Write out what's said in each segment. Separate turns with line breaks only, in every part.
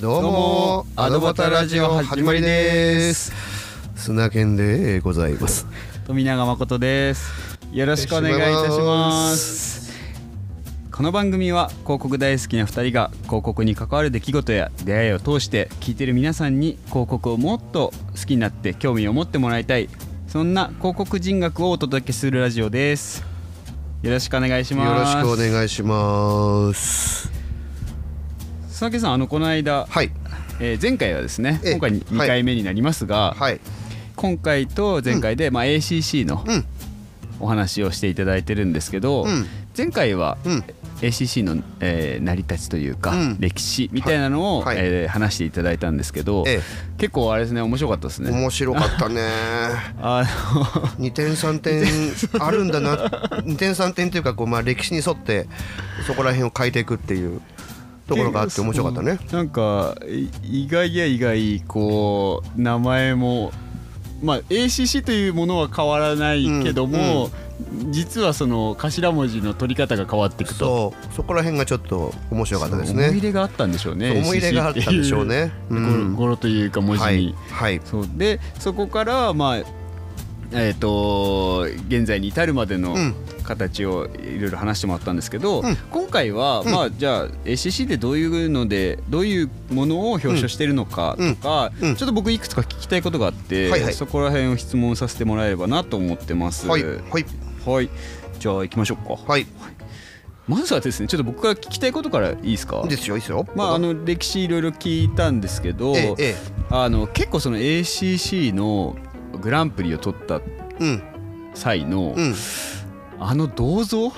どうもアドバタラジオ始まりです。砂犬でございます。
富永誠です。よろしくお願いいたします。この番組は広告大好きな2人が広告に関わる出来事や出会いを通して聞いてる皆さんに広告をもっと好きになって興味を持ってもらいたいそんな広告人学をお届けするラジオです。よろしくお願いし
よ
ます。
ろしくお願いします
佐々木さんあのこの間、
はい。
えー前回はですね
ええ。
今回2回目になりますが、
はい。
今回と前回で、まあ、ACC の
うん。
お話をしていただいてるんですけど、
うん。
前回は
うん。
ACC の、えー成り立ちというか、
うん。
歴史みたいなのを、
はい。
えー話していただいたんですけど、
え
結構あれですね面白かったです
え
ね。
面白かったね。
あ
2点3点あるんだな。2点3点というかこう、まあ、歴史に沿ってそこら辺を変えていくっていうところがあって面白かったね。
のなんかい意外や意外こう名前もまあ ACC というものは変わらないけども、実はその頭文字の取り方が変わっていくと。
そう。そこら辺がちょっと面白かったです
思い入
ね
れがあったんでしょうね
思い入れがあったんでしょうね。
う
うん
語呂というか文字に、
はい。はい。
そう。でそこからまあえー、と現在に至るまでの
うん。
形をいろいろ話してもらったんですけど、
うん。
今回は、
うん。
まあじゃあ ACC でどういうのでどういうものを表彰してるのかとか、
うん。うん。
ちょっと僕いくつか聞きたいことがあって、
はいはい。
そこら辺を質問させてもらえればなと思ってます。
はい。はい。
はい。じゃあ行きましょうか。
はい。
まずはですねちょっと僕が聞きたいことからいいですか？
ですよいいですよ。
まあ、あの歴史いろいろ聞いたんですけど、
えええ
あの結構その ACC のグランプリを取った
えうん。
際の、
うん。
あの銅像、
うん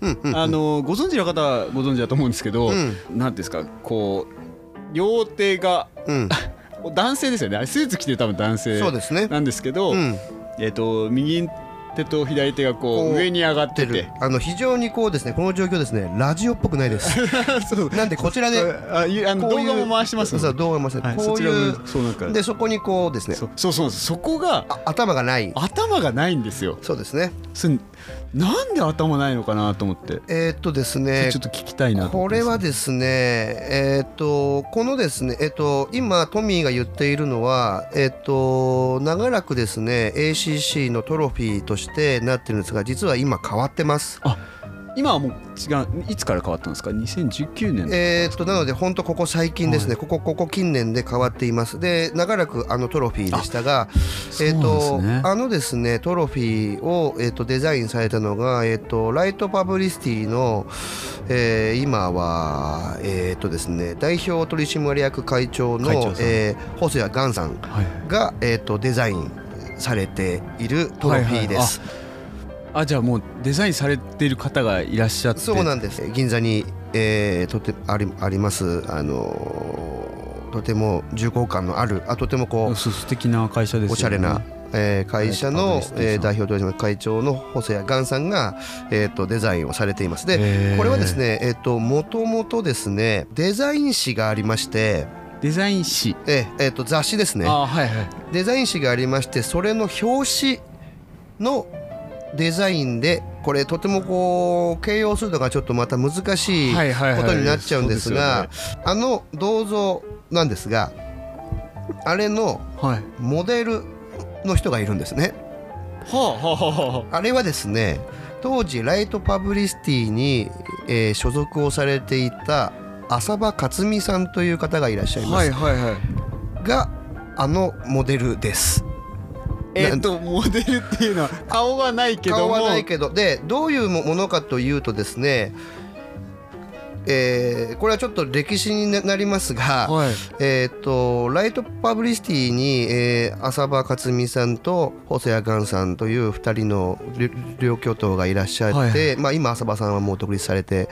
うんうん
あのご存知の方はご存知だと思うんですけど、
う
なんん、ていうんですか？こう両手が
うん。
男性ですよね。スーツ着てる多分男性
そうですね。
なんですけど、
うん。
えっ、と右手と左手がこ
こう
う上に上がってて。
あの非常にこうですねこの状況ですねラジオっぽくないです。なんでこちらで
あいあの
こういう
動画も回してます
そう動画も回して
はい、
こ
そう
いう
もそうなんか。
でそこにこうですね。
そうそうそこが
あ頭がない。
頭がないんですよ。
そうですね
なんで頭ないのかなと思って、
えーっとですね
ちょっと聞きたいな
これはですねえーっとこのですねえーっと今トミーが言っているのはえーっと長らくですね ACC のトロフィーとしてなってるんですが実は今変わってます
今はもう違ういつから変わったんですか？2019年
えーっとなので本当ここ最近ですね、ここここ近年で変わっています。で長らくあのトロフィーでしたがえーっとあのですねトロフィーを、えーっとデザインされたのが、えーっとライトパブリシティの、えー今はえーっとですね代表取締役会長の
会
えー細谷ガンさん
はい。
が、えーっとデザインされているトロフィーです。
あじゃあもうデザインされている方がいらっしゃって。
そうなんです。銀座に、えーとてありあります。あのーとても重厚感のあるあとてもこう
素敵な会社ですよね。
おしゃれな、えー会社
パ
のえー代表取締役会長の細谷ガンさんが、えー、とデザインをされています。でこれはですねえっ、ともともとですねデザイン誌がありまして
デザイン誌。
えーえーと雑誌ですね。
あはいはい。
デザイン誌がありましてそれの表紙のデザインでこれとてもこう形容するのがちょっとまた難しいことになっちゃうんですがあの銅像なんですがあれの
はい。
モデルの人がいるんですね。
はあはあはあ。は
あれはですね当時ライトパブリシティに、えー所属をされていた浅場克美さんという方がいらっしゃい
あ
ます、
はいはいはい。
があのモデルです。
えっとモデルっていうのは顔はないけども。
顔はないけど。でどういうもものかというとですねえーこれはちょっと歴史になりますが、
はい。
えー、とライトパブリシティに、えー浅場克美さんと細谷ガンさんという2人の両両巨頭がいらっしゃって、
はいは
まあ、今浅場さんはもう独立されて、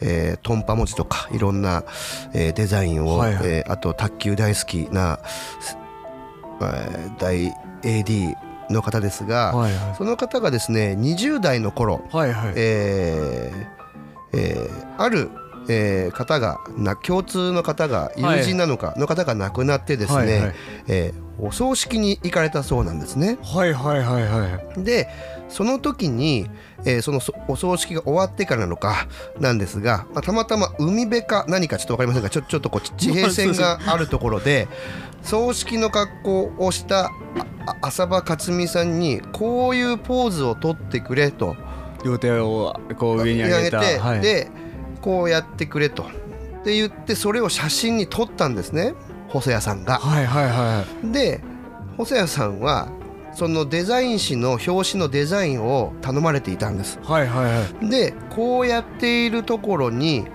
えートンパ文字とかいろんな、えーデザインを、
はいはい。
えーあと卓球大好きな、えー大 AD の方ですが、
はいは
その方がですね20代の頃、
いはいはい。
えーえーあるえー方がな共通の方が
はい。
友人なのかの方が亡くなってですね、
はいはい。
えーお葬式に行かれたそうなんですね。
はいはいはいはい。
でその時に、えーそのそお葬式が終わってからなのかなんですが、まあ、たまたま海辺か何かちょっと分かりませんがちょちょっとこう地平線があるところで葬式の格好をした浅場克美さんにこういうポーズを取ってくれと。
両手をこう上に上げた。
て、
はい、
でこうやってくれと。って言ってそれを写真に撮ったんですね細谷さんが。
はいはいは
で細谷さんはそのデザイン誌の表紙のデザインを頼まれていたんです。
いはいはいはい
でこうやっているところに、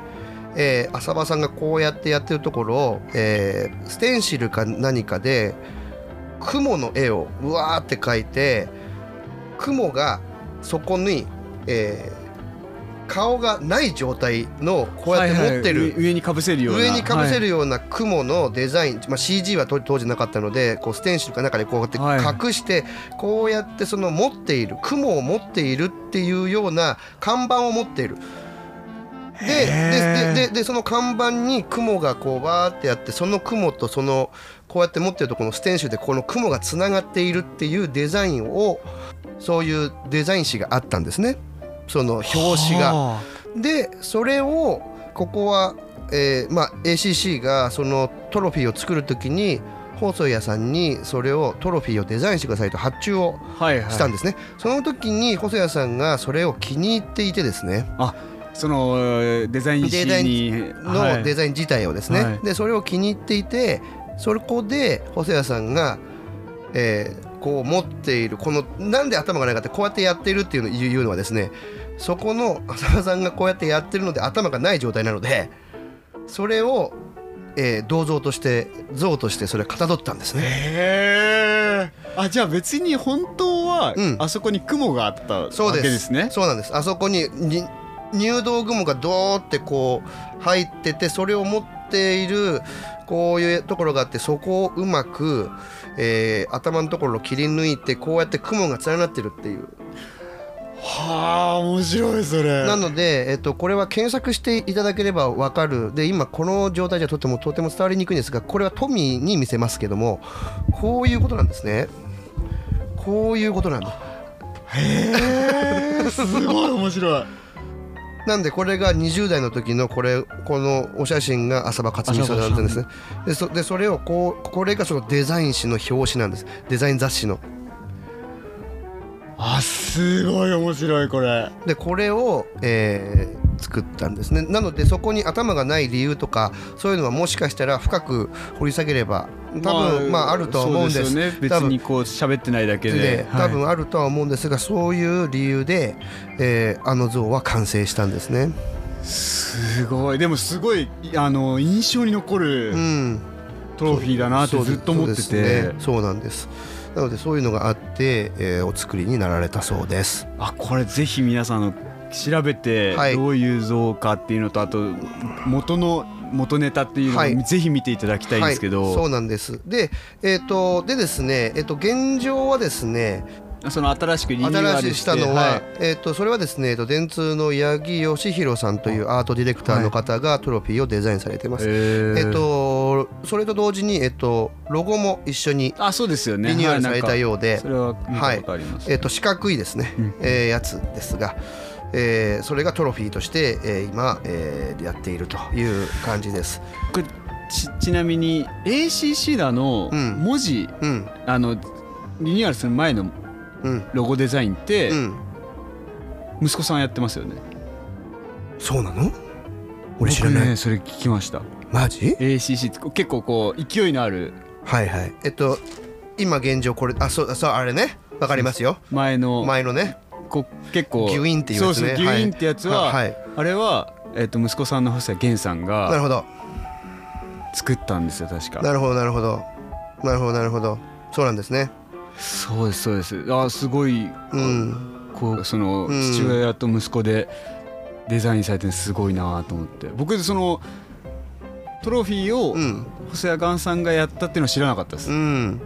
えー浅場さんがこうやってやってるところを、えーステンシルか何かで雲の絵をうわーって描いて雲がそこに、えー顔がない状態のこうやって持ってる、
はいはい上上にかぶせるような。
上にかぶせ
る、
るような雲のデザイン、まあ、CG は当当時なかったのでこうステンシルか中でこうやって
はい
隠して、こうやってその持っている雲を持っているっていうような看板を持っている。ででででその看板に雲がこうバーってやってその雲とそのこうやって持ってるとこのステンシルでこの雲がつながっているっていうデザインをそういうデザイン誌があったんですねその表紙が。
は
でそれをここは、えーまあ、ACC がそのトロフィーを作る時に細谷さんにそれをトロフィーをデザインしてくださいと発注をしたんですね、その時に細谷さんがそれを気に入っていてですね。
あそのデザイン誌
デザイ
に。
のデザイン自体をですね、
はい。
でそれを気に入っていてそこで細谷さんが、えーこう持っているこのなんで頭がないかってこうやってやってるっていうのいうのはですねそこの浅間さんがこうやってやってるので頭がない状態なのでそれを、えー銅像として像としてそれをかたどったんですね。
へえあじゃあ別に本当は、
うん。
あそこに雲があったわけですね。
そうなんです。あそこにに入道雲がドーってこう入っててそれを持っているこういうところがあってそこをうまく、えー頭のところを切り抜いてこうやって雲が連なってるっていう。
はあ面白いそれ。
なので、えっと、これは検索していただければ分かる。で今この状態じゃとてもとても伝わりにくいんですがこれはトミーに見せますけどもこういうことなんですね。こういうことなんだ。
へえすごい面白い
なんでこれが20代の時のこれこのお写真が浅場克美さんなんですね。でそでそれをこうこれがそのデザイン誌の表紙なんです。デザイン雑誌の。
あすごい面白いこれ。
でこれを、えー作ったんですね。なのでそこに頭がない理由とかそういうのはもしかしたら深く掘り下げれば多分まあ、あるとは思うんです。
ね。別にこう喋ってないだけで。
多分あるとは思うんですが、そういう理由で、えーあの像は完成したんですね。
すごい。でもすごいあの印象に残
う
る
ん。
トロフィーだなって
そう
ずっと思って
そうで
て、
すね。そうなんです。なのでそういうのがあって、えーお作りになられたそうです。
あこれぜひ皆さんあの調べて
はい。
どういう像かっていうのと、あと元の元ネタっていうのを、
はい。
ぜひ見ていただきたいんですけど、
はい、そうなんです。でえっ、とでですねえっ、と現状はですね
その新しくリニューア
新しい
ルし
たのは、
はい。
えっ、とそれはですね、えーと電通の八木義弘さんというアートディレクターの方がトロフィーをデザインされています。
えー。
えっ、とそれと同時にえっ、とロゴも一緒に
あそうですよね。
リニューアルされた
う
ようで、
それは見たことあります、
えっ、と四角いですね、
うん。
えーやつですが、えーそれがトロフィーとして、えー今、えーやっているという感じです。
これちちなみに ACC だの
うん
文字、
うん
あのリニューアルする前の
うん
ロゴデザインって
うん。
息子さんやってますよね
そうなの？俺知らない。
僕ねそれ聞きました
マジ
？ACC って結構こう勢いのある
はいはい。えっと今現状これあそうそうあれねわかりますよ。
前の
前のね
こう結構
ギュインっていうやつね
ギュインってやつは、
はい。
あれは、えっと息子さんの細谷源さんが
なるほど。
作ったんですよ確か。
なるほどなるほど。なるほどなるほど。そうなんですね。
そうですそうです。あすごい
うん。
こうその
うん。
父親と息子でデザインされてるのすごいなと思って。僕そのトロフィーを
うん。
細谷岩さんがやったっていうのは知らなかったです、
うん。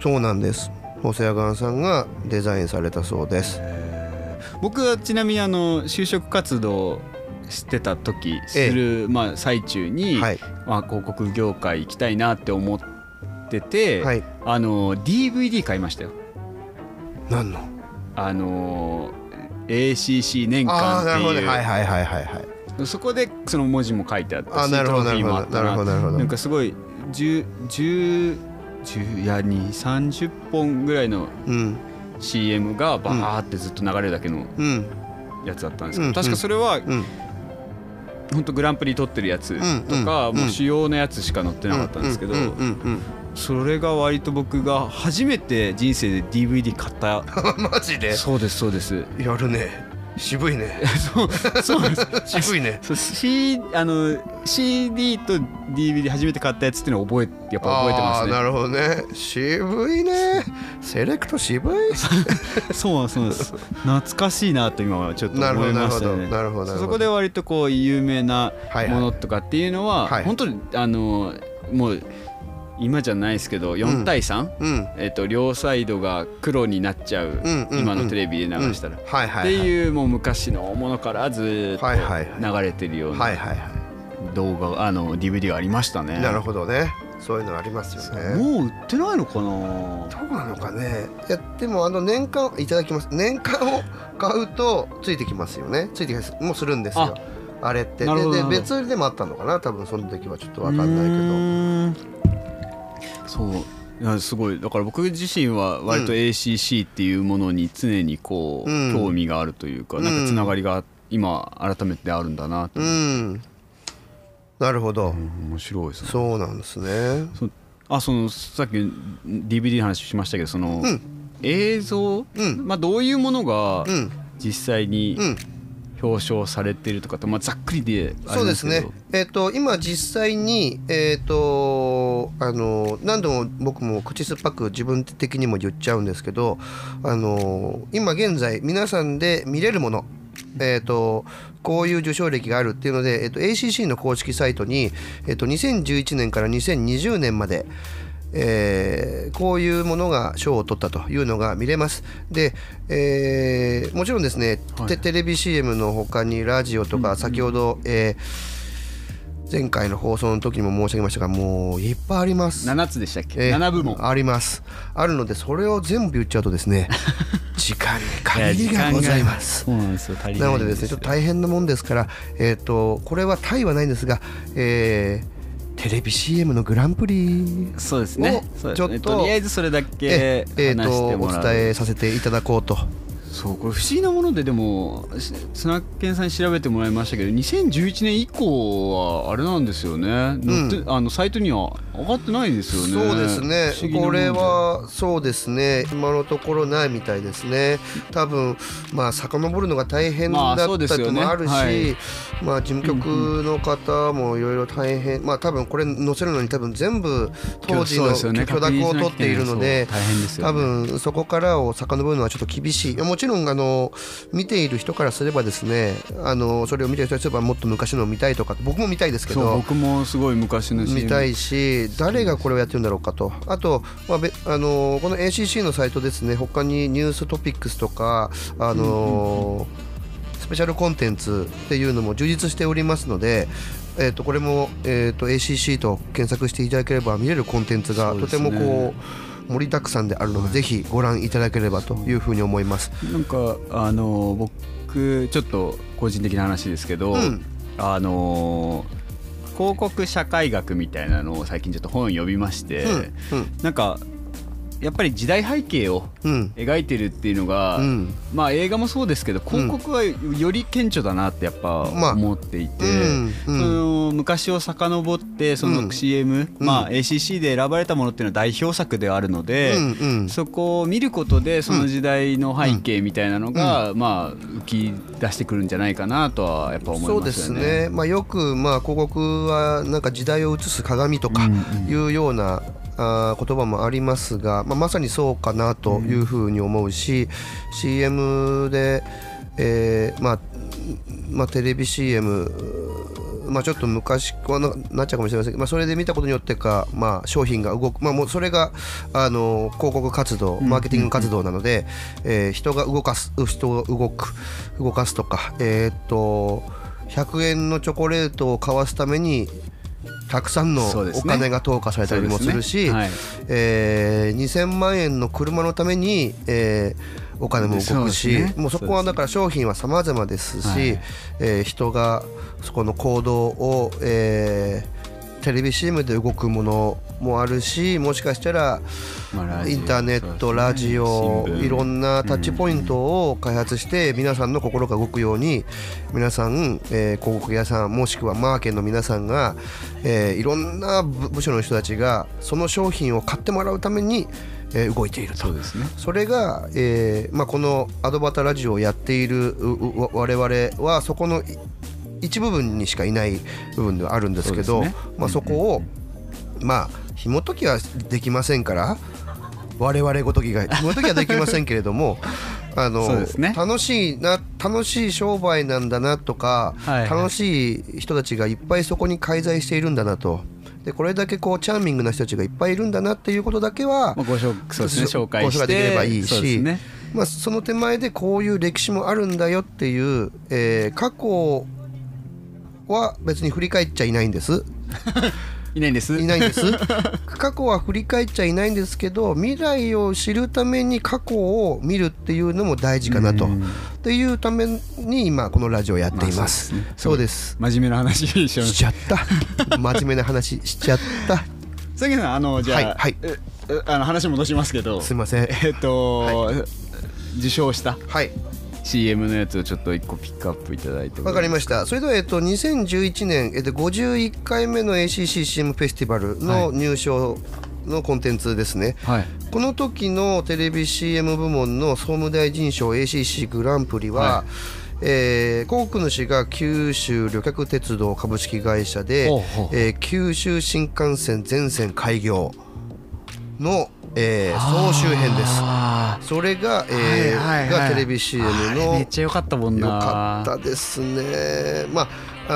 そうなんです。細谷岩さんがデザインされたそうです。
僕はちなみにあの就職活動してた時する、まあ、最中に、
はい。
まあ、広告業界行きたいなって思ってて、
はい。
あの DVD 買いましたよ。
何の？
あの ACC 年
ああなるほど
間っていう、
ねはいはいはいはいはい。
そこでその文字も書いてあったし
あなるほど
トロフィーもあった
なるほどな
んかすごい10 10 10いや2 30本ぐらいの
うん。
CM がバーってずっと流れるだけの
うん。
やつだったんですけど、
うん。
確かそれは
うん。
本当グランプリ取ってるやつとか、
うん。
もう主要なやつしか載ってなかったんですけど、それが割と僕が初めて人生で DVD 買った
う んマジで？
そうですそうです。
やるね 渋いね。
そうそうなんです。
渋いね。
そう C あの CD と DVD 初めて買ったやつっていうのを覚えやっぱ覚えてますね。
なるほどね。渋いね。セレクト渋い？
そうそうです。懐かしいなと今はちょっと思
どなるほど
いましたね
なるほど。
そこで割とこう有名な
はいはい
ものとかっていうのは、
はい。
本当にあのもう今じゃないですけど4対 3?、
うん。
えっと両サイドが黒になっちゃう、今のテレビで流したら、っていうもう昔のものからずーっと流れてるような動画あの DVD がありましたね。
いなるほどね。そういうのありますよね。
もう売ってないのかな？
どうなのかね。いやでもあの年間いただきます。年間を買うとついてきますよね。ついてきます。もうするんですよ。あれって。で別売りでもあったのかな？多分その時はちょっと分かんないけど
そう。すごい。だから僕自身は割と
うん。
ACC っていうものに常にこう、
うん。
興味があるというか、
うん。
なんかつながりが今改めてあるんだなと、
うん。なるほど、
面白いですね。
そうなんですね。
あそのさっき DVD の話しましたけどその、
うん。
映像、
うん。
まあ、どういうものが
うん。
実際に
うん
表彰されてるとかって、まあ、ざっくりであ
そうで
れなんです
ね。えっ、と今実際にえっ、とあの何度も僕も口酸っぱく自分的にも言っちゃうんですけどあの今現在皆さんで見れるものえー、とこういう受賞歴があるっていうので、えー、と ACC の公式サイトに、えー、と2011年から2020年まで、えーこういうものが賞を取ったというのが見れます。で、えーもちろんですね、
はい。
テテレビ CM の他にラジオとか先ほど、えー前回の放送の時にも申し上げましたがもういっぱいあります。
7つでしたっけ、
えー
7部門。
あります。あるのでそれを全部言っちゃうとですね 時間に限りがございます。
な
のでですねちょっと大変なもんですからえっ、とこれはタイはないんですがえーテレビ CM のグランプリ
そうですね。
ちょっと
とりあえずそれだ
え
け
えー
話して
とお伝えさせていただこうと。
そうこれ不思議なものででもしスナッケンさんに調べてもらいましたけど2011年以降はあれなんですよね、載ってあのサイトには上がってないんですよね。
そうですね。これはそうですね。今のところないみたいですね。多分まあ遡るのが大変
まあ
だった
そうですよね
のもあるし、
はい
まあ事務局の方もいろいろ大変、まあ多分これ載せるのに多分全部当時の許諾を取っているので多分そこからを遡るのはちょっと厳しい。もちろんあの見ている人からすればですねあのそれを見てる人からすればもっと昔のを見たいとか僕も見たいですけど。
僕もすごい昔の
見たいし誰がこれをやってるんだろうかと。あと、まあ、べあのこの ACC のサイトですね。他にニューストピックスとかあのスペシャルコンテンツっていうのも充実しておりますのでえー、とこれも、えー、と ACC と検索していただければ見れるコンテンツがとてもこう盛りだくさんであるので、ぜひご覧いただければというふうに思います。
なんかあの僕ちょっと個人的な話ですけど、
うん。
あの広告社会学みたいなのを最近ちょっと本読みまして、
うん。
なんかやっぱり時代背景を
うん。
描いてるっていうのが、
うん。
まあ映画もそうですけど広告はより顕著だなってやっぱ
まあ。
思っていて、
うん
その昔を遡ってそうの
ん。
CM、まあ、ACC で選ばれたものっていうのは代表作ではあるので、そこを見ることでその時代の背景みたいなのが、まあ浮き出してくるんじゃないかなとはやっぱ思い
そうです。
ね、
まあ、よくまあ広告はなんか時代を映す鏡とかいうような、あー言葉もありますが、まあ、まさにそうかなというふうに思うし、CM で、えーまあまあ、テレビ CM まあ、ちょっと昔はななっちゃうかもしれませんけど、まあ、それで見たことによってか、まあ、商品が動く、まあ、もうそれがあの広告活動マーケティング活動なので、えー人が動かす人が動く動かすとか、えーっと100円のチョコレートを買わすためにたくさんのお金が投下されたりもするし、
そうですね。はい。
えー2000万円の車のために、えーお金も動くし、
ね。
もうそこはだから商品は様々ですし、
はい。
えー人がそこの行動を、えーテレビ CM で動くものもあるしもしかしたらインターネット、ラジオいろんなタッチポイントを開発して皆さんの心が動くように皆さん、えー広告屋さんもしくはマーケの皆さんが、えーいろんな部部署の人たちがその商品を買ってもらうために、えー動いていると。
そうですね。
それが、えーまあ、このアドバタラジオをやっている我々はそこのい一部分にしかいない部分ではあるんですけど
そね。
まあ、そこを、まあ紐解きはできませんから我々ごときが 紐解きはできませんけれどもあの、
ね。
楽しいな楽しい商売なんだなとか、
はいはい。
楽しい人たちがいっぱいそこに介在しているんだなと。でこれだけこうチャーミングな人たちがいっぱいいるんだなっていうことだけは
まあご紹介
紹介できればいいし、
そね。
まあ、その手前でこういう歴史もあるんだよっていう、えー過去は別に振り返っちゃいないんです。
いないんです。
いないんです。過去は振り返っちゃいないんですけど未来を知るために過去を見るっていうのも大事かなと。
うん。
っていうために今このラジオをやっています,、
まあ
そうです
真面目な話し
ちゃった。真面目な話しちゃった。
さきさんあのじゃあ、
はいはい。
ええあの話戻しますけど。
すいません。
えっと、受賞した。
はい
CM のやつをちょっと一個ピックアップいただいて
わかりました。それでは、えっと、2011年、えっと、51回目の ACCCM フェスティバルの入賞のコンテンツですね、
はい。
この時のテレビ CM 部門の総務大臣賞 ACC グランプリは、
は
えー広告主が九州旅客鉄道株式会社でえー九州新幹線全線開業の、えー総集編です。
あ
それが、えー
はいはいはい。
がテレビ CM の
めっちゃ良かったもんな。
よかったですね。まあ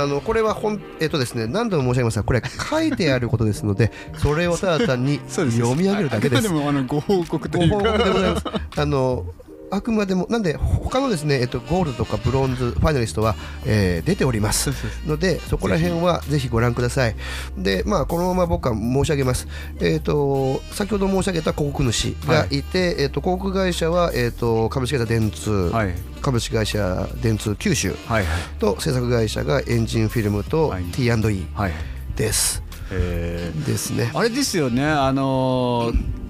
あのこれはほんえっとですね何度も申し上げますがこれ書いてあることですので それをただ単に読み上げるだけです。
でもあのご報告というか。
ご報告でございます。あのあくまでもなんで他のですね、えっと、ゴールドとかブロンズファイナリストは、えー出ております。のでそこら辺はぜひ。ご覧ください。でまあこのまま僕は申し上げます。えっ、と先ほど申し上げた広告主がい。て、えっ、と広告会社は、えっと株式会社電通、
はい。
株式会社電通九州
はいはい。
と制作会社がエンジンフィルムと
はい。
T&E
はい。
です、
え
ですね。
あれですよね。あのー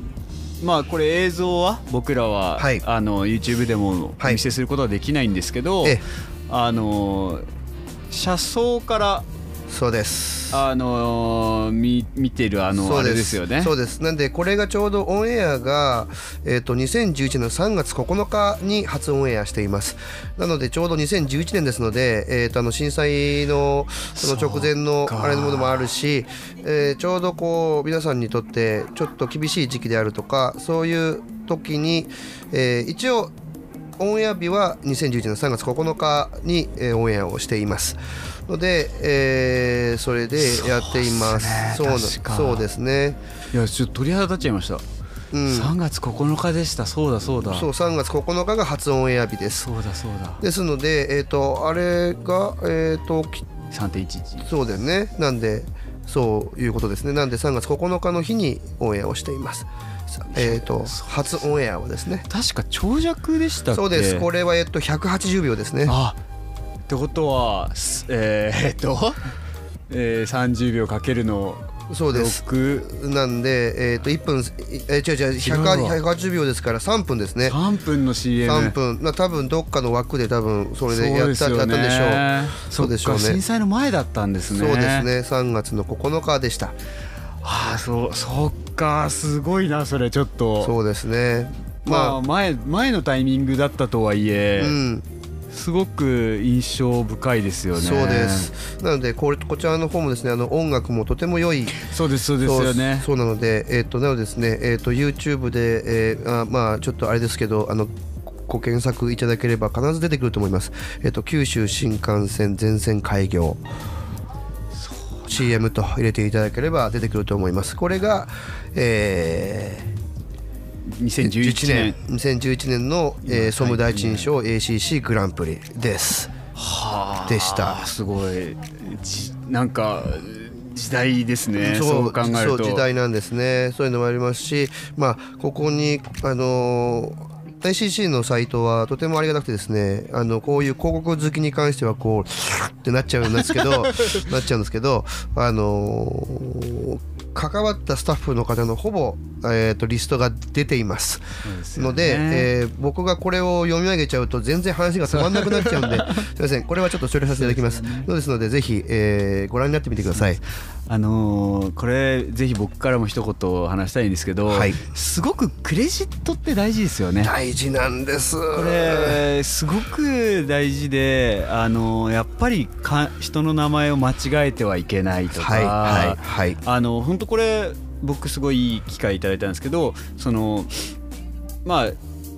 まあこれ映像は？僕らは、
はい。
あの YouTube でもお
はい。
見せすることはできないんですけど、
ええ。
あのー車窓から
そうです。
あのー見見てるあのあ
そうです。
れですよね。
そうです。なんでこれがちょうどオンエアが、えー、と2011年の3月9日に初オンエアしています。なのでちょうど2011年ですので、えー、とあの震災のその直前のあれのものもあるし、えーちょうどこう皆さんにとってちょっと厳しい時期であるとかそういう時に、えー一応オンエア日は2011年3月9日に、えーオンエアをしていますので、えーそれでやっています。
そう
そうですね。
いやちょっと鳥肌立っちゃいました、
うん。
3月9日でした。そうだそうだ。
そう3月9日が初オンエア日です。
そうだそうだ。
ですのでえっ、とあれがえっ、とき
3.11
そうだよね。なんでそういうことですね。なんで3月9日の日にオンエアをしています。さえっ、と初オンエアはですね。
確か長尺でしたっけ？
そうです。これはえっと180秒ですね。
あってことはす えー、えっと、えー、30秒かけるの
そうです。
6
なんでえっ、と1分えー、違う違う
違うわ
100 180秒ですから3分ですね。
3分の CM
3分。な多分どっかの枠で多分それでやった,、やったんでしょう。そうでしょうね。
震災の前だったんですね。
そうですね。3月の9日でした。
ああそうそっかすごいなそれちょっと。
そうですね。
まあ
ま
前前のタイミングだったとはいえ、
あうん
すごく印象深いですよね。
そうです。なのでこれこちらの方もですねあの音楽もとても良い。
そうですそうですよね。
そうなのでえっ、となのでですねえっ、と YouTube で、えーあまあちょっとあれですけどあのご検索いただければ必ず出てくると思います。えっ、と九州新幹線全線開業。CM と入れていただければ出てくると思います。これが、えー、
2011年。
2011年。の、えー総務大臣賞 ACC グランプリです。
は
でした。
すごい。じなんか時代ですね。そう考えると。
そう時代なんですね。そういうのもありますしまあここにあのー ICC のサイトはとてもありがたくてですねあのこういう広告好きに関してはこうってなっちゃうんですけど なっちゃうんですけどあのー関わったスタッフの方のほぼ、えー、とリストが出ています。ので、えー僕がこれを読み上げちゃうと全然話が止まんなくなっちゃうんで すいません。これはちょっと処理させていただきます。そうですのでぜひ、えーご覧になってみてください
あのーこれぜひ僕からも一言話したいんですけど、
はい。
すごくクレジットって大事ですよね。
大事なんです。
これすごく大事で、あのーやっぱりか人の名前を間違えてはいけないとか、
はいはいはい。
あの本当これ僕すごいいい機会いただいたんですけどそのまあ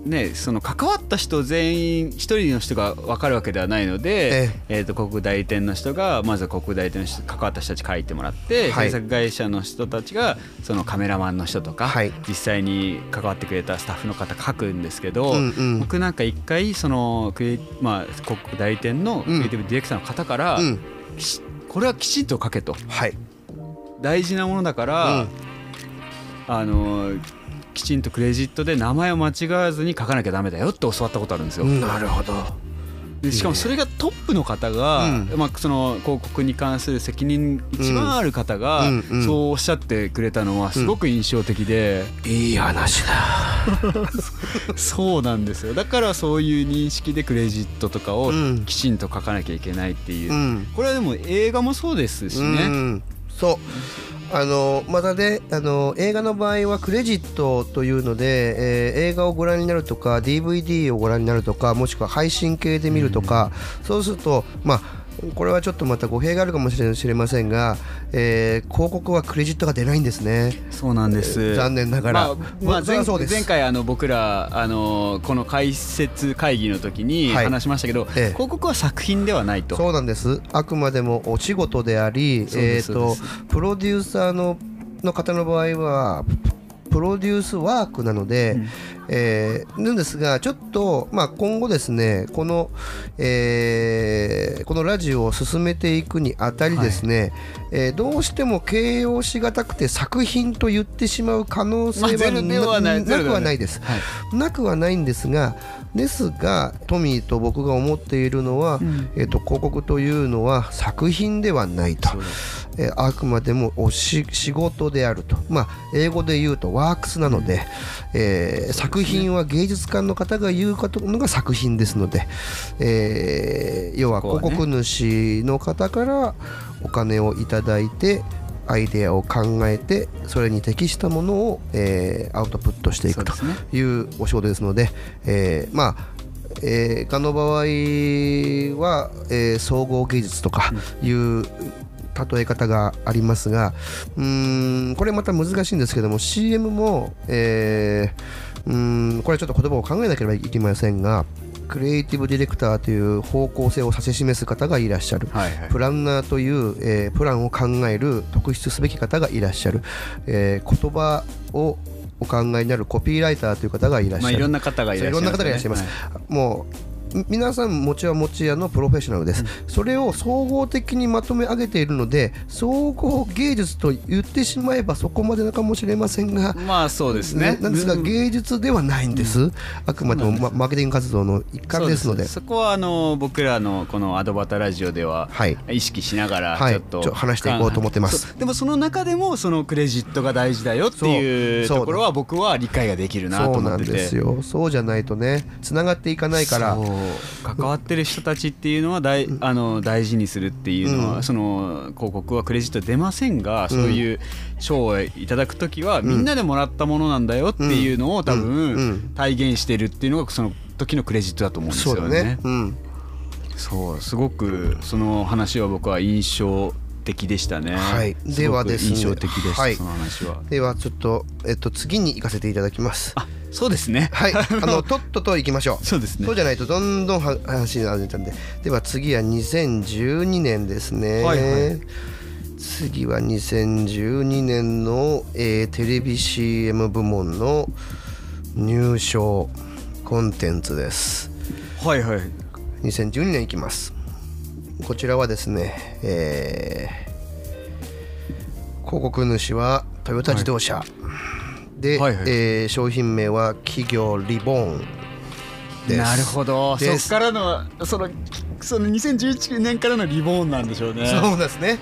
ねその関わった人全員一人の人が分かるわけではないので、えー、と広告代理店の人がまずは広告代理店の人関わった人たち書いてもらって、
はい。
制作会社の人たちがそのカメラマンの人とか、
はい。
実際に関わってくれたスタッフの方書くんですけど、
うんうん。
僕なんか一回そのクまあ、広告代理店のクリエイティブディレクターの方から、
うん。
きこれはきちんと書けと。
はい。
大事なものだから、
うん。
あのきちんとクレジットで名前を間違わずに書かなきゃダメだよって教わったことあるんですよ。
なるほど。
でしかもそれがトップの方が、
うん。
まあ、その広告に関する責任一番ある方がそうおっしゃってくれたのはすごく印象的で、
いい話だ。
そうなんですよ。だからそういう認識でクレジットとかを
うん。
きちんと書かなきゃいけないっていう、
うん。
これはでも映画もそうですし
う
ね。
ん。そうあのまたねあの映画の場合はクレジットというので、えー映画をご覧になるとか DVD をご覧になるとかもしくは配信系で見るとか、そうするとまあこれはちょっとまた語弊があるかもしれませんが、えー広告はクレジットが出ないんですね。
そうなんです。
残念ながら
まあまあ前前回あの僕らあのこの解説会議の時に
はい
話しましたけど、
ええ
広告は作品ではないと。
そうなんですあくまでもお仕事であり、えー、とプロデューサーのの方の場合はプロデュースワークなので、
うん。
えーなんですがちょっと、まあ、今後ですねこの、えーこのラジオを進めていくにあたりですね、えーどうしても形容しがたくて作品と言ってしまう可能性は,、
まあな
く
ではない。
はないです。
はい。
なくはないんですがですがトミーと僕が思っているのは、
ん。
えー、と広告というのは作品ではないとえーあくまでも仕事であると、まあ、英語で言うとワークスなので、えー作品は芸術家の方が言うのが作品ですので、えー要は広告主の方からお金をいただいてアイデアを考えてそれに適したものを、えーアウトプットしていくというお仕事ですので、えーまあえー、画の場合は、えー総合芸術とかいう例え方がありますがうーんこれまた難しいんですけども CM も、えーうーんこれちょっと言葉を考えなければいけませんがクリエイティブディレクターという方向性を指し示す方がいらっしゃる。
はいはい。
プランナーという、えープランを考える特筆すべき方がいらっしゃる、えー言葉をお考えになるコピーライターという方がいらっしゃる、
まあいろんな方がいらっしゃいます、
そういろんな方がいらっしゃいます、もうみ皆さん持ちは持ち屋のプロフェッショナルです、それを総合的にまとめ上げているので総合芸術と言ってしまえばそこまでなのかもしれませんが、
まあそうですね。
なんですが
うん。
芸術ではないんです、あくまでも、ま、マーケティング活動の一環ですので。
そこはあの僕らのこのアドバタラジオでは
はい。
意識しながら
はい。
ちょっと、
ちょ話していこうと思ってます。
そう。でもその中でもそのクレジットが大事だよっていう
そう。
ところは僕は理解ができるなと
そうなん
思ってて
ですよ。そうじゃないとねつながっていかないから。
そう関わってる人たちっていうのは大あの大事にするっていうのは、
うん。
その広告はクレジット出ませんが、そういう賞をいただく時は、みんなでもらったものなんだよっていうのを多分、
うん。うん。
体現してるっていうのがその時のクレジットだと思うんです
そうだ
よね。
ね。うん。
そうすごくその話は僕は印象的でしたね。
はい。ではですね。
印象的でした、
はい。
その話は。
ではちょっと、えっと、次に行かせていただきます。
あそうですね。
はい。あのとっとと行きましょう。
そうですね。
そうじゃないとどんどんは話になっちゃうんで。では次は2012年ですね、
はいはい。
次は2012年の、えーテレビ CM 部門の入賞コンテンツです。
はいはい。
2012年いきますこちらはですね、えー広告主はトヨタ自動車、で、
はいはい。
えー商品名は企業リボーンです。
なるほど。そ
です。
っからのそのその2011年からのリボーンなんでしょうね。
そうですね。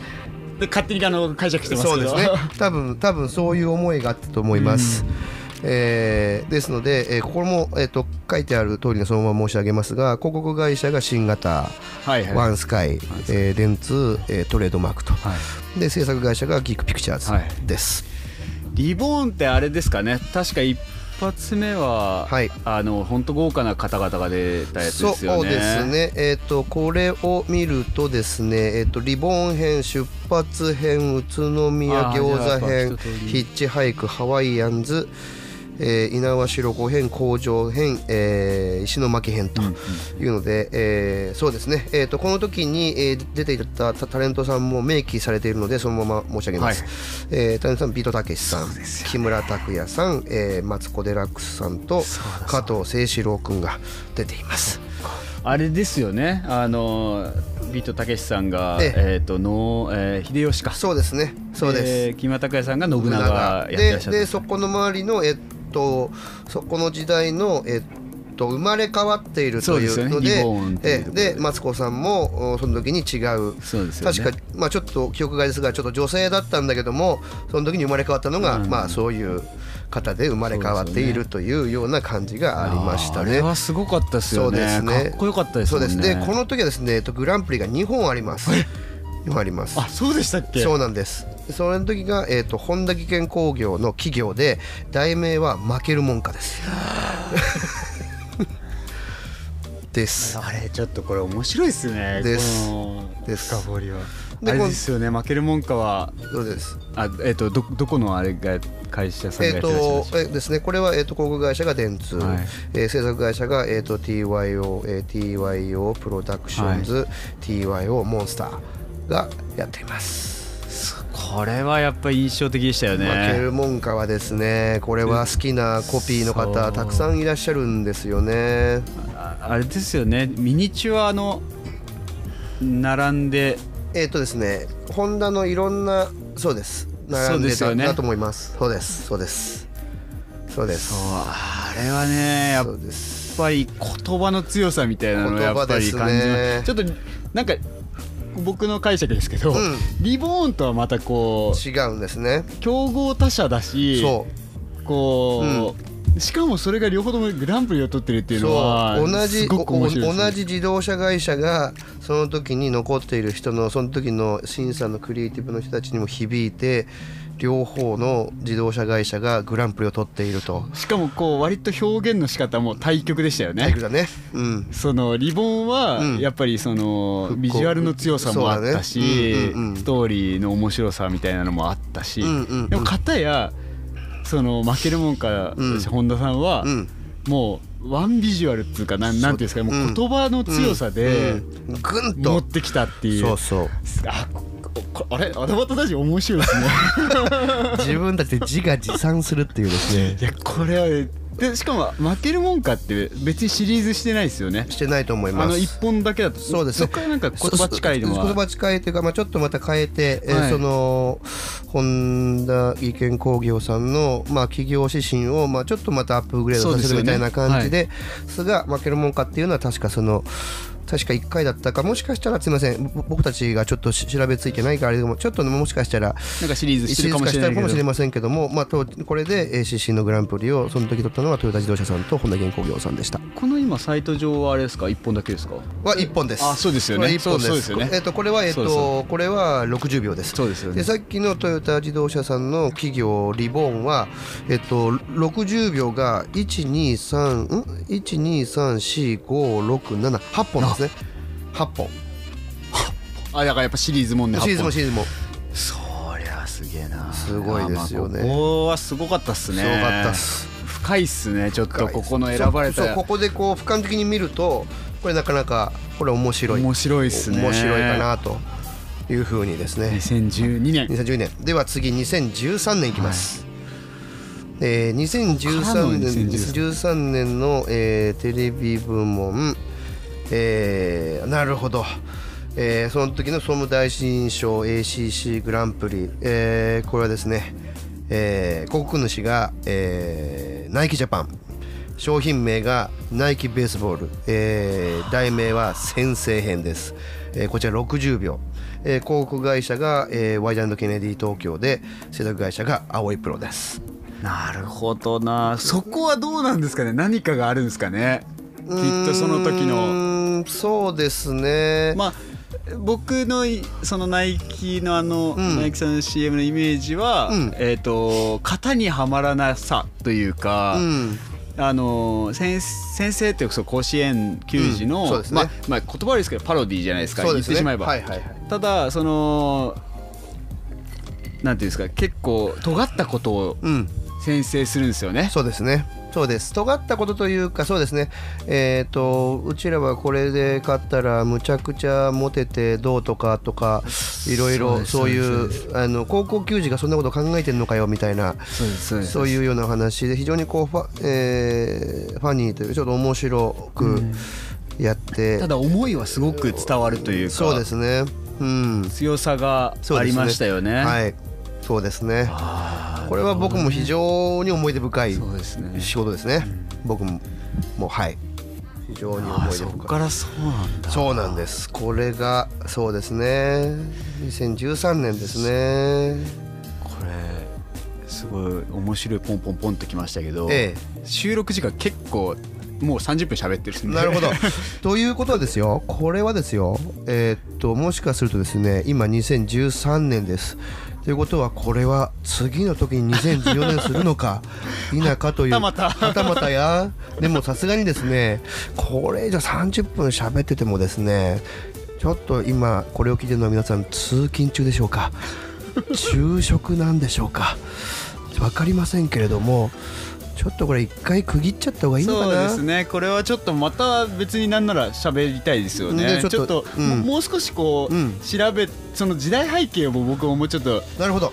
で勝手にあの解釈してますけど。
そうですね。多分多分そういう思いがあったと思います、えーですので、えーここも、えー、と書いてある通りのそのまま申し上げますが広告会社が新型、
はいはい。
ワンスカイ、えー電通、えートレードマークと、
はい。
で制作会社がギークピクチャー
はい。
ズです、
リボーンってあれですかね？確か一発目は、
はい。
あの本当豪華な方々が出たやつ
そ
ですよね。
うですね、えー、とこれを見るとですね、えー、とリボン編出発編宇都宮餃子編ヒッチハイクハワイアンズ、えー、猪苗代湖編工場編、えー石巻編というので、えーそうですね、えー、とこの時に、えー出ていたタタレントさんも明記されているのでそのまま申し上げます、
はい
えータレントさんビートたけしさん、木村拓哉さん、えーマツコ・デラックスさんと加藤清史郎君が出ています。
あれですよね。あのビートたけしさんが
え
え。っ、との、えー秀吉か。
そうですね。そうです、
で木村拓哉さんが信長やってら
で
っしゃった。
でそこの周りのえっとそこの時代のえっと生まれ変わっているというので
ボーンっていう
え
ところで。
でマツコさんもおその時に違う。
そうですよね。
確か、まあ、ちょっと記憶がですがちょっと女性だったんだけどもその時に生まれ変わったのが、
うん。
まあそういう方で生まれ変わっているというような感じがありましたね。
すごかったですよね。
そうですね。
かっこよかったですね。
うんですでこの時はですねえっとグランプリが2本あります。2本あります。
あそうでしたっけ？
そうなんです。それの時が、えー、と本田技研工業の企業で題名は負けるもんかです。です。
あれちょっとこれ面白いですね。
です。です。
深掘りは。
で
あれですよね。負けるもんかは
そうです。
あえっ、とどどこのあれが会社さんがやってらっしゃるんで
えですね。これはえっ、と広告会社が電通、
はい。
えー制作会社がえっ、と TYO、えー TYO プロダクションズ、TYO モンスターがやっています。
これはやっぱり印象的でしたよね
負けるもんかはですねこれは好きなコピーの方たくさんいらっしゃるんですよね。
ああれですよねミニチュアの並んで
えっ、とですね、ホンダのいろんな、そうです。並んでただと思います。そうです。そうです。そうです。
そうあれはねやっ。ぱり言葉の強さみたいなのをやっぱり感じ
ね
ちょっとなんか僕の解釈ですけど、
うん
リボーンとはまたこう
違うんですね。
競合他社だし
そ
こう、しかもそれが両方ともグランプリを取ってるって
う。
いうのは。
同じ
ね
同じ自動車会社がその時に残っている人のその時の審査のクリエイティブの人たちにも響いて両方の自動車会社がグランプリを取っていると。
しかもこう割と表現の仕方も対極でしたよね
タイプだね。うん。
そのリボンは
うん
やっぱりそのビジュアルの強さもあったし、
ねうんうんうん
ストーリーの面白さみたいなのもあったし、
うんうんうん
でも片やその負けるもんか、
うん
本田さんは、
うん。
もうワンビジュアルっていうかなんなんていうんですかねもう言葉の強さで
うんぐんと。
持ってきたっていう、
そうそう。
ああれ？アドバタたち面白いですね。
自分たちで自画自賛するっていうですね。
いやこれはでしかも負けるもんかって別にシリーズしてないですよね。
してないと思います。
あの一本だけだと
そうです。ね
そこからなんか言葉近いのは。
そ言葉近いというか、まあ、ちょっとまた変えて、えー
はい。
その本田技研工業さんの、まあ、企業指針を、まあ、ちょっとまたアップグレードさせるみたいな感じでですが負けるもんかっていうのは確かその確か1回だったかもしかしたらすみません。ぼ僕たちがちょっとし調べついてないからあれでもちょっともしかしたら
なんかシリーズしてるかもしれない
かもしれませんけども、まあ、とこれで ACC のグランプリをその時取ったのはトヨタ自動車さんと本田現工業さんでした。
この今サイト上はあれですか？一本だけですか？
は1本です。
あそうですよね。
これ1本です。えっとこれはえっ
そうそ
とこれは60秒です。
そうですよね。
でさっきのトヨタ自動車さんの企業リボーンは、えっと、60秒が123ん？1234567本ですね。8本。
あだからやっぱシリーズもんね
シリーズも
8
シリーズも。
本そりゃすげえな。
すごいですよね。
あまあここはすごかったっすね。
すごかったっす。
深いっすねちょっとここの選ばれた。
ここでこう俯瞰的に見るとこれなかなかこれ面白い。
面白いっすね。
面白いかなというふうにですね。
2012年。
2010年。では次2013年いきます、えー
からの
2013年
2013
13年の、えーテレビ部門、えーなるほど。えーその時の総務大臣賞 ACC グランプリ、えーこれはですね、えー広告主が、えーナイキジャパン。商品名がナイキベースボール、えー題名は先生編です、えーこちら60秒、えー広告会社が、えーワイドケネディ東京で制作会社が青いプロです。
なるほどな。そこはどうなんですかね？何かがあるんですかね？きっとその時の。
うーんそうですね。
まあ僕のいそのナイキのあの、
ん。
ナイキさんの CM のイメージは、
うん。
えっ、と型にはまらなさというか、
うん。
あの先先生ってそう甲子園球児の、
うんね。
まあ、まあ言葉悪いですけどパロディじゃないですか
ね。
言ってしまえば、
はいはいはい。
ただそのなんていうんですか結構尖ったことを
うん。
先生するんですよね。
そうですねそうです。尖ったことというかそうですね。えっ、とうちらはこれで勝ったらむちゃくちゃモテてどうとかとかいろいろ
そう
い
そう
あの高校球児がそんなこと考えてんのかよみたいな
そう
いうような話で非常にこうファ,、えーファニーというかちょっと面白くやって、
ただ思いはすごく伝わるというか
そうですね。うん。
強さがありましたよね。
はい。そうですねこれは僕も非常に思い出深い
そうですね。
仕事ですね。僕ももうはい。非常に思い出深い。
からそうなんだ。
そうなんです。これがそうですね。2013年ですね。
これすごい面白いポンポンポンってきましたけど、
え
収録時間結構もう30分喋ってるんで。
なるほど。ということはですよこれはですよえーっともしかするとですね今2013年ですということはこれは次の時に2014年するのか 否かという。
はたまた。
はたまたや。でもさすがにですねこれ以上30分喋っててもですねちょっと今これを聞いてるのは皆さん通勤中でしょうか？昼食なんでしょうか？分かりませんけれどもちょっとこれ一回区切っちゃった方がいいのかな？
そうですね。これはちょっとまた別になんなら喋りたいですよね。
ねち
ちょっと
うん。
ももう少しこう、
うん。
調べその時代背景も僕ももうちょっと
なるほど。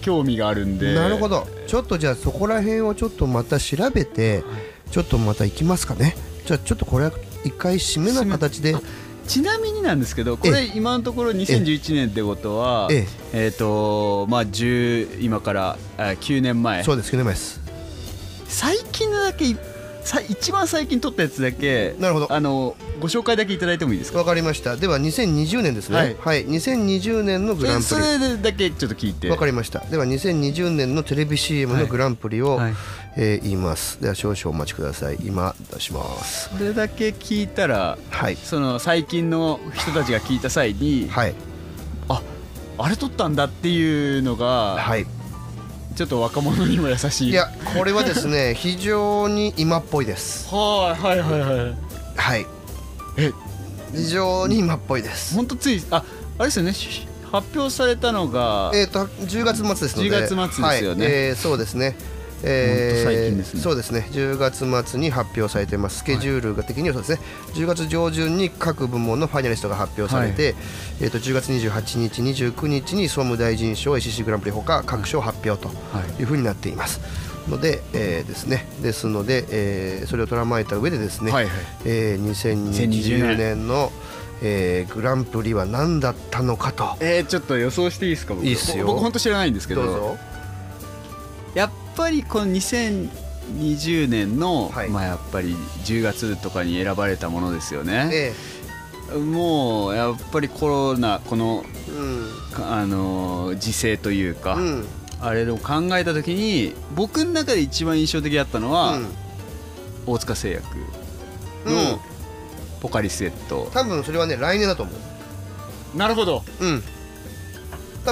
興味があるんで。
なるほど。ちょっとじゃあそこら辺をちょっとまた調べてちょっとまた行きますかね。じゃあちょっとこれは一回締めな形で。
ちなみになんですけどこれ今のところ2011年ってことは
え
え。っ、とまあ10今からあ9年前。
そうです9年前です
最近のだけさ一番最近撮ったやつだけ
なるほど。
あのご紹介だけいただいてもいいですか？
わかりました。では2020年ですね。
はい。
はい、2020年のグランプ
それそれだけちょっと聞いて。
リわかりました。では2020年のテレビ CM のグランプリを、
はい。
えー言います。では少々お待ちください。今出します。
それだけ聞いたら
はい。
その最近の人たちが聞いた際に
はい。
ああれ撮ったんだっていうのが
はい
ちょっと若者にも優しい。
いやこれはですね 非常に今っぽいです。
はいはいはいはい。
はい。
え？
非常に今っぽいです。
本当ついああれですよね。し発表されたのが
えー、と10月末ですので。
10月末ですよね。
はい。えーそうですねえー
ほんと最近ですね。
そうですね。10月末に発表されてます。スケジュールが的にはそうですね。10月上旬に各部門のファイナリストが発表されて、えー、と10月28日29日に総務大臣賞 ACC グランプリほか各賞発表と
はい。
いうふうになっています。ので、えーですね。ですので、えーそれを捉まえた上でですね、
はいはい。
えー2020年の、えーグランプリは何だったのかと。
えー、ちょっと予想していいですか？僕。
いいっすよ。
僕本当知らないんですけど。
どうぞ
ぱりこの2020年の、
はい。
まあやっぱり10月とかに選ばれたものですよね。
え
もうやっぱりコロナこの
ーうん。
あのー時勢というか、
うん。
あれを考えた時に僕の中で一番印象的だったのは、
うん。
大塚製薬
うん。
のポカリスエット、
多分それはね来年だと思う。
なるほど。
うん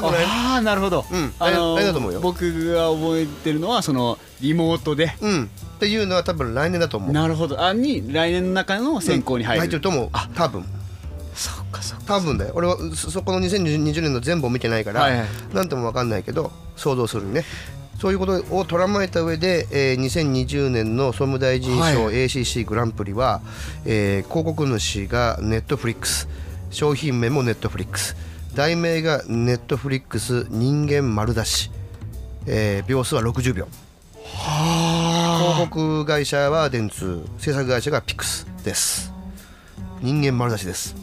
多分来
ああなるほど、
うん。
あの
来年だと思うよ。
僕が覚えてるのはそのリモートで。
うん。っていうのは多分来年だと思う。
なるほど。あに来年の中の選考に入る、
入ってると思う。
あ。
多分。
そっかそっか。
多分だよ。俺はそそこの2020年の全部を見てないから、
はいはい。
なんとも分かんないけど想像するにね。そういうことを捉まえた上で、えー2020年の総務大臣賞
はい。
ACC グランプリは、えー広告主がネットフリックス商品名もネットフリックス題名がネットフリックス人間丸出し、えー秒数は60秒。広告会社は電通制作会社がピクスです。人間丸出しです。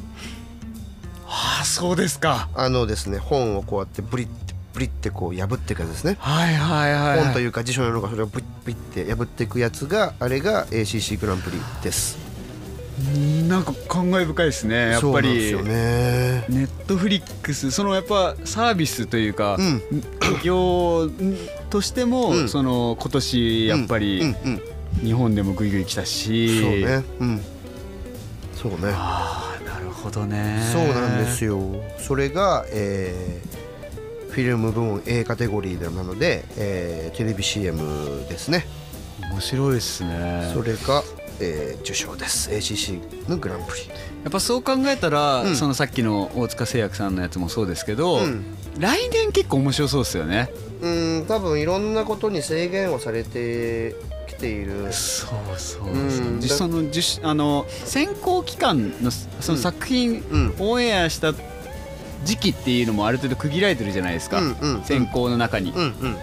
そうですか。
あのですね本をこうやってブリッてブリってこう破っていくやつですね。
はいはいはい、
本というか辞書ののがそれをブリッブリって破っていくやつがあれが ACC グランプリです
なんか感慨深いですねやっぱり。ネットフリックスそのやっぱサービスというか、
うん。
企業としても、
うん。
その今年やっぱ
うん
り
うん。
日本でもグイグイ来たし、
そうね。うん。そうね。
ああなるほどね。
そうなんですよ。それが、えーフィルム部門 A カテゴリーなので、えーテレビ CM ですね。
面白いですね。
それが、えー受賞です。ACC のグランプリ。
やっぱそう考えたら、
うん。
そのさっきの大塚製薬さんのやつもそうですけど、
うん。
来年結構面白そうですよね。
うん多分いろんなことに制限をされてきている。
そうそう
うん。
実その受賞あの選考期間のその作品、
うん。
オンエアした時期っていうのもある程度区切られてるじゃないですか、
うんうん。
選考の中に、
うんうん。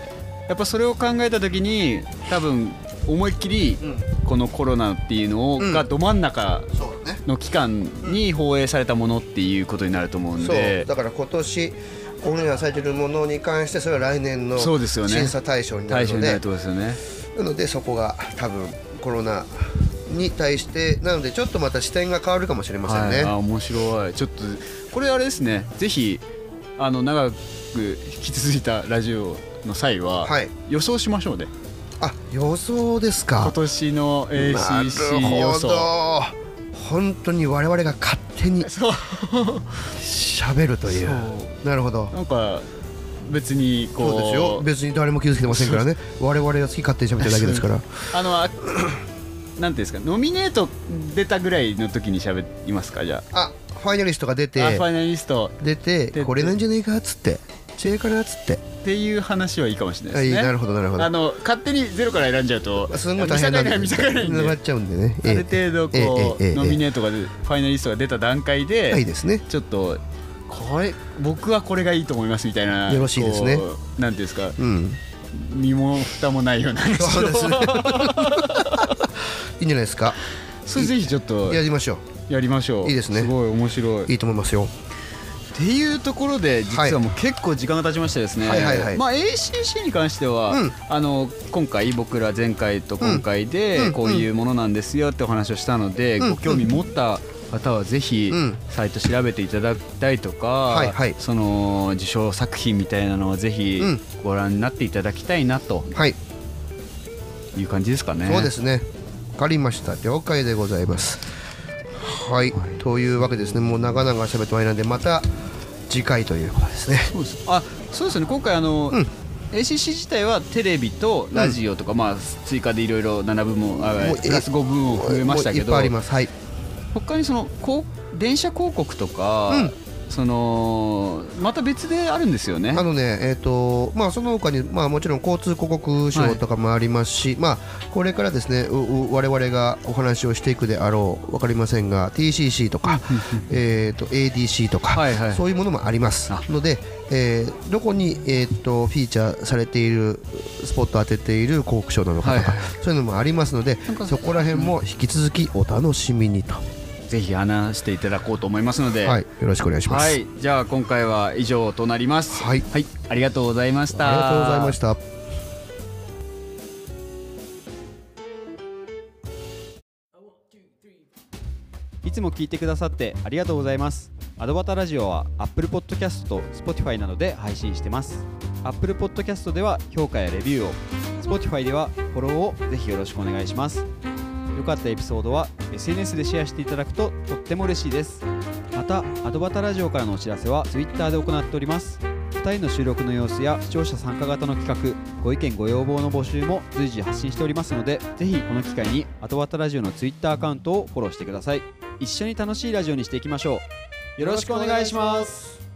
やっぱそれを考えた時に多分思いっきり
うん。
このコロナっていうのを
うん。
がど真ん中の期間に放映されたものっていうことになると思うんで。
だから今年オンエアされてるものに関してそれは来年の審査対象になるので。
対象になるってことですよね。
なのでそこが多分コロナに対してなのでちょっとまた視点が変わるかもしれませんね、
はい、あ面白い。ちょっとこれあれですね。ぜひあの長く引き続いたラジオの際は、
はい。
予想しましょうね
あ予想です
今
か
年の ACC 予
ほ
想。
ど本当に我々が勝手に
そう。
喋るという。なるほど。
なんか別にこう。
そうですよ。別に誰も傷つけてませんからね。我々が好き勝手に喋ってるだけですから。
あのあ なんていうんですか。ノミネート出たぐらいの時に喋りますかじゃ
あ。ファイナリストが出
あ、
て。
あファイナリスト。
出て
で
これなんじゃねえかっつって違うかなっつって。
っていう話はいいかもしれな
はいい
ですね。
なるほどなるほど。
あの勝手にゼロから選んじゃうと
すごい大変なんで
見境ないんで。
なっちゃうんでね。
ある程度こう、ノミネートが出ファイナリストが出た段階で、
はいですね。
ちょっとこれ僕はこれがいいと思いますみたいな
よろしいですね。
なんていうんですか
うん。
身も蓋もないような話を
そうですね。いいんじゃないですか。
それぜひちょっと
やりましょ
やりましょう。
いいですね。
すごい面白い。
いいと思いますよ
ていうところで実はもう結構時間が経ちましてですね、
はい。はいはい
まあ ACC に関しては、
うん。
あの今回僕ら前回と今回
うん。
でこういうものなんですよってお話をしたので、
うん。
ご興味持った方はぜひ
うん。
サイト調べていただきたいとか、
はい。はい。
その受賞作品みたいなのはぜひ
うん。
ご覧になっていただきたいなと。
はい。
いう感じですかね。
そうですね。わかりました。了解でございますはい。というわけでですね。もう長々喋ってまいりなんでまた次回ということですね。
そうです。あそうですね。今回あの、
うん。
ACC 自体はテレビとラジオとか、まあ追加でいろいろ7部門あ
もう
プラス5部門増えましたけど。
もういっぱいあります。はい。
他にそのこう電車広告とか、
うん
そのまた別であるんですよね。
あのね、えーとまあ、その他に、まあ、もちろん交通広告賞とかもありますし、まあ、これからですね我々がお話をしていくであろう分かりませんが TCC とか、えー、と ADC とか、
はいはい。
そういうものもあります。
あ。
ので、えーどこに、えー、とフィーチャーされているスポットを当てている広告賞なのかとか、
はいは
そういうのもありますのでそこら辺も引き続きお楽しみにと、
ぜひ話していただこうと思いますので
はい、よろしくお願いします。
はいじゃあ今回は以上となります
はい
ありがとうございました
ありがとうございました。
いつも聞いてくださってありがとうございます。アドバタラジオは Apple Podcast と Spotify などで配信してます。Apple Podcast では評価やレビューを、Spotify ではフォローをぜひよろしくお願いします。良かったエピソードは SNS でシェアしていただくととっても嬉しいです。また、アドバタラジオからのお知らせは Twitter で行っております。2人の収録の様子や視聴者参加型の企画、ご意見ご要望の募集も随時発信しておりますので、ぜひこの機会にアドバタラジオの Twitter アカウントをフォローしてください。一緒に楽しいラジオにしていきましょうよろしくお願いします